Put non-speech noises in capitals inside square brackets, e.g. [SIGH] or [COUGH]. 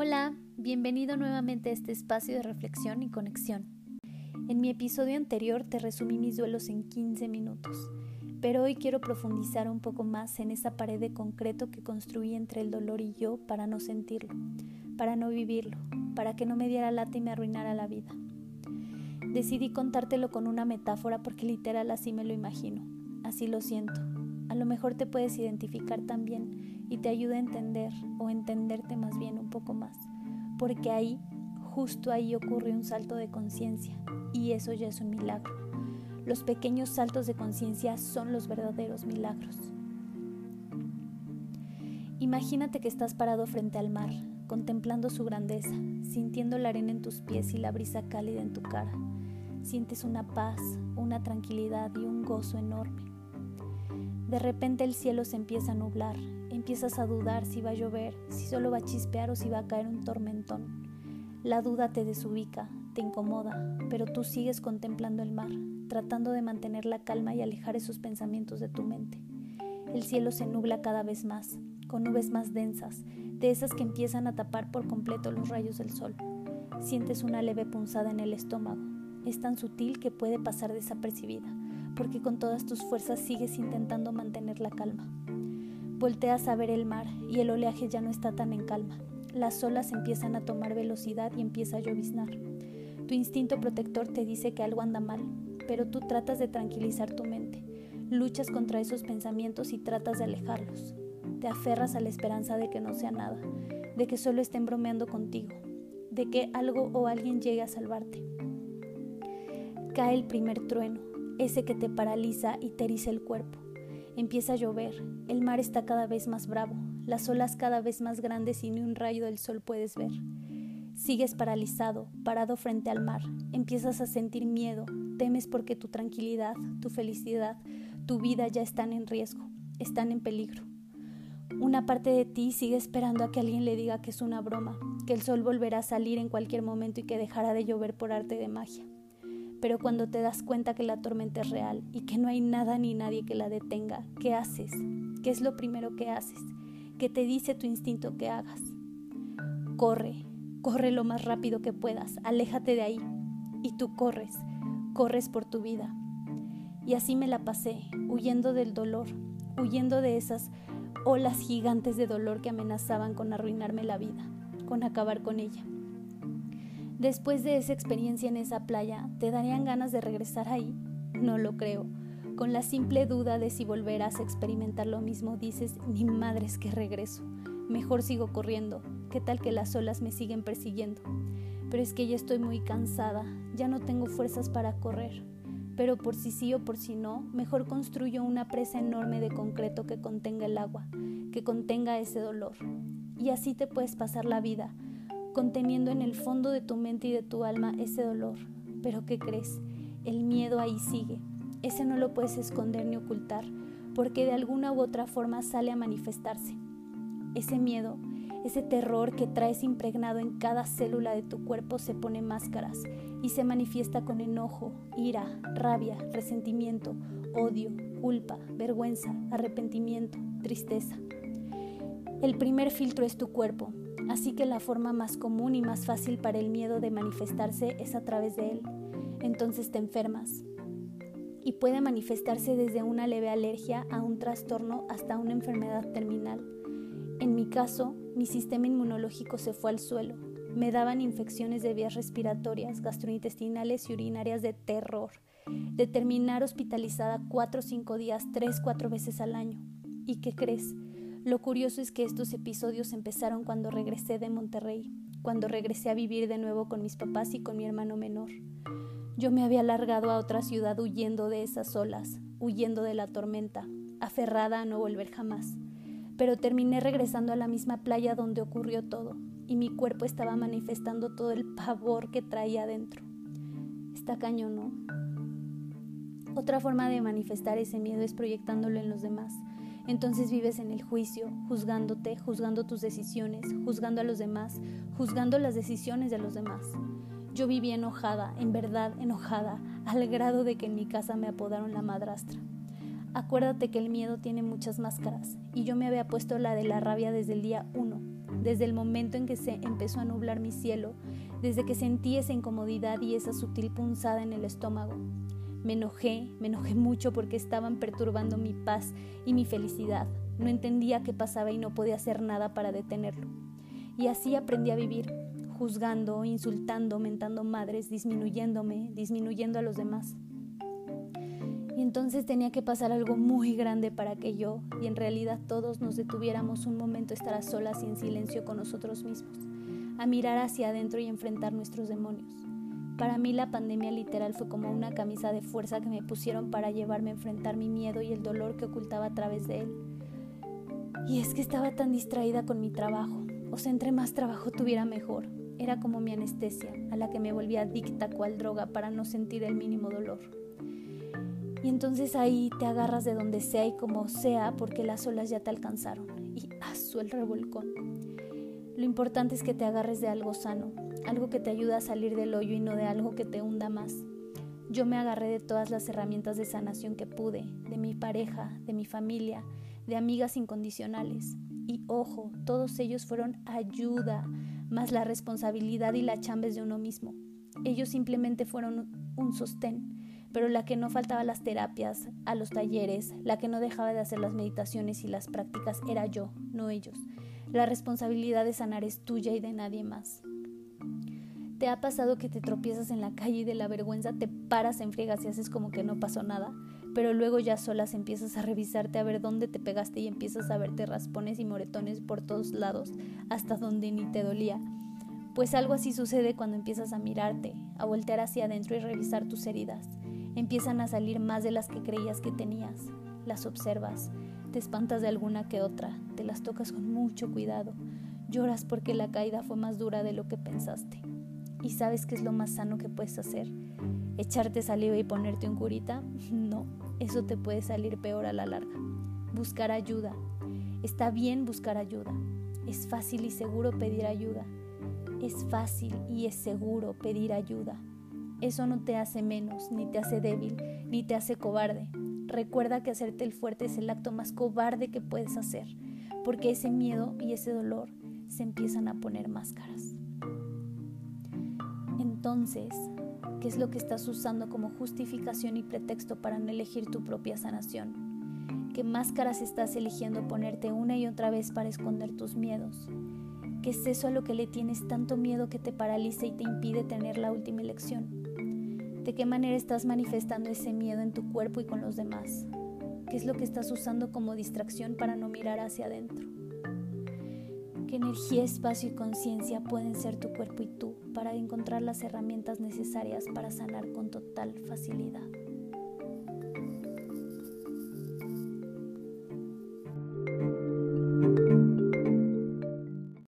Hola, bienvenido nuevamente a este espacio de reflexión y conexión. En mi episodio anterior te resumí mis duelos en 15 minutos, pero hoy quiero profundizar un poco más en esa pared de concreto que construí entre el dolor y yo para no sentirlo, para no vivirlo, para que no me diera lata y me arruinara la vida. Decidí contártelo con una metáfora porque literal así me lo imagino, así lo siento. A lo mejor te puedes identificar también y te ayuda a entender o entenderte más bien un poco más, porque ahí, justo ahí ocurre un salto de conciencia y eso ya es un milagro. Los pequeños saltos de conciencia son los verdaderos milagros. Imagínate que estás parado frente al mar, contemplando su grandeza, sintiendo la arena en tus pies y la brisa cálida en tu cara sientes una paz, una tranquilidad y un gozo enorme. De repente el cielo se empieza a nublar, empiezas a dudar si va a llover, si solo va a chispear o si va a caer un tormentón. La duda te desubica, te incomoda, pero tú sigues contemplando el mar, tratando de mantener la calma y alejar esos pensamientos de tu mente. El cielo se nubla cada vez más, con nubes más densas, de esas que empiezan a tapar por completo los rayos del sol. Sientes una leve punzada en el estómago, es tan sutil que puede pasar desapercibida, porque con todas tus fuerzas sigues intentando mantener la calma. Volteas a ver el mar y el oleaje ya no está tan en calma. Las olas empiezan a tomar velocidad y empieza a lloviznar. Tu instinto protector te dice que algo anda mal, pero tú tratas de tranquilizar tu mente. Luchas contra esos pensamientos y tratas de alejarlos. Te aferras a la esperanza de que no sea nada, de que solo estén bromeando contigo, de que algo o alguien llegue a salvarte cae el primer trueno, ese que te paraliza y te eriza el cuerpo. Empieza a llover, el mar está cada vez más bravo, las olas cada vez más grandes y ni un rayo del sol puedes ver. Sigues paralizado, parado frente al mar, empiezas a sentir miedo, temes porque tu tranquilidad, tu felicidad, tu vida ya están en riesgo, están en peligro. Una parte de ti sigue esperando a que alguien le diga que es una broma, que el sol volverá a salir en cualquier momento y que dejará de llover por arte de magia. Pero cuando te das cuenta que la tormenta es real y que no hay nada ni nadie que la detenga, ¿qué haces? ¿Qué es lo primero que haces? ¿Qué te dice tu instinto que hagas? Corre, corre lo más rápido que puedas, aléjate de ahí. Y tú corres, corres por tu vida. Y así me la pasé, huyendo del dolor, huyendo de esas olas gigantes de dolor que amenazaban con arruinarme la vida, con acabar con ella. Después de esa experiencia en esa playa, ¿te darían ganas de regresar ahí? No lo creo. Con la simple duda de si volverás a experimentar lo mismo, dices, ni madres que regreso. Mejor sigo corriendo. ¿Qué tal que las olas me siguen persiguiendo? Pero es que ya estoy muy cansada, ya no tengo fuerzas para correr. Pero por si sí o por si no, mejor construyo una presa enorme de concreto que contenga el agua, que contenga ese dolor. Y así te puedes pasar la vida, conteniendo en el fondo de tu mente y de tu alma ese dolor. Pero ¿qué crees? El miedo ahí sigue. Ese no lo puedes esconder ni ocultar, porque de alguna u otra forma sale a manifestarse. Ese miedo, ese terror que traes impregnado en cada célula de tu cuerpo se pone máscaras y se manifiesta con enojo, ira, rabia, resentimiento, odio, culpa, vergüenza, arrepentimiento, tristeza. El primer filtro es tu cuerpo, Así que la forma más común y más fácil para el miedo de manifestarse es a través de él. Entonces te enfermas. Y puede manifestarse desde una leve alergia a un trastorno hasta una enfermedad terminal. En mi caso, mi sistema inmunológico se fue al suelo. Me daban infecciones de vías respiratorias, gastrointestinales y urinarias de terror. De terminar hospitalizada cuatro o cinco días, tres, cuatro veces al año. ¿Y qué crees? Lo curioso es que estos episodios empezaron cuando regresé de Monterrey, cuando regresé a vivir de nuevo con mis papás y con mi hermano menor. Yo me había largado a otra ciudad huyendo de esas olas, huyendo de la tormenta, aferrada a no volver jamás. Pero terminé regresando a la misma playa donde ocurrió todo, y mi cuerpo estaba manifestando todo el pavor que traía adentro. Está cañón, ¿no? Otra forma de manifestar ese miedo es proyectándolo en los demás, entonces vives en el juicio, juzgándote, juzgando tus decisiones, juzgando a los demás, juzgando las decisiones de los demás. Yo vivía enojada, en verdad enojada, al grado de que en mi casa me apodaron la madrastra. Acuérdate que el miedo tiene muchas máscaras y yo me había puesto la de la rabia desde el día uno, desde el momento en que se empezó a nublar mi cielo, desde que sentí esa incomodidad y esa sutil punzada en el estómago. Me enojé, me enojé mucho porque estaban perturbando mi paz y mi felicidad. No entendía qué pasaba y no podía hacer nada para detenerlo. Y así aprendí a vivir, juzgando, insultando, mentando madres, disminuyéndome, disminuyendo a los demás. Y entonces tenía que pasar algo muy grande para que yo y en realidad todos nos detuviéramos un momento a estar a solas y en silencio con nosotros mismos, a mirar hacia adentro y enfrentar nuestros demonios. Para mí la pandemia literal fue como una camisa de fuerza que me pusieron para llevarme a enfrentar mi miedo y el dolor que ocultaba a través de él. Y es que estaba tan distraída con mi trabajo, o sea, entre más trabajo tuviera mejor. Era como mi anestesia, a la que me volvía adicta cual droga para no sentir el mínimo dolor. Y entonces ahí te agarras de donde sea y como sea porque las olas ya te alcanzaron. Y aso el revolcón. Lo importante es que te agarres de algo sano, algo que te ayude a salir del hoyo y no de algo que te hunda más. Yo me agarré de todas las herramientas de sanación que pude, de mi pareja, de mi familia, de amigas incondicionales. Y ojo, todos ellos fueron ayuda, más la responsabilidad y la chambes de uno mismo. Ellos simplemente fueron un sostén pero la que no faltaba a las terapias, a los talleres, la que no dejaba de hacer las meditaciones y las prácticas era yo, no ellos. La responsabilidad de sanar es tuya y de nadie más. ¿Te ha pasado que te tropiezas en la calle y de la vergüenza te paras en friegas y haces como que no pasó nada? Pero luego ya solas empiezas a revisarte a ver dónde te pegaste y empiezas a verte raspones y moretones por todos lados, hasta donde ni te dolía. Pues algo así sucede cuando empiezas a mirarte, a voltear hacia adentro y revisar tus heridas. Empiezan a salir más de las que creías que tenías. Las observas, te espantas de alguna que otra, te las tocas con mucho cuidado, lloras porque la caída fue más dura de lo que pensaste. ¿Y sabes qué es lo más sano que puedes hacer? ¿Echarte saliva y ponerte un curita? [LAUGHS] No, eso te puede salir peor a la larga. Buscar ayuda. Está bien buscar ayuda. Es fácil y seguro pedir ayuda. Es fácil y es seguro pedir ayuda. Eso no te hace menos, ni te hace débil, ni te hace cobarde. Recuerda que hacerte el fuerte es el acto más cobarde que puedes hacer, porque ese miedo y ese dolor se empiezan a poner máscaras. Entonces, ¿qué es lo que estás usando como justificación y pretexto para no elegir tu propia sanación? ¿Qué máscaras estás eligiendo ponerte una y otra vez para esconder tus miedos? ¿Qué es eso a lo que le tienes tanto miedo que te paraliza y te impide tener la última elección? ¿De qué manera estás manifestando ese miedo en tu cuerpo y con los demás? ¿Qué es lo que estás usando como distracción para no mirar hacia adentro? ¿Qué energía, espacio y conciencia pueden ser tu cuerpo y tú para encontrar las herramientas necesarias para sanar con total facilidad?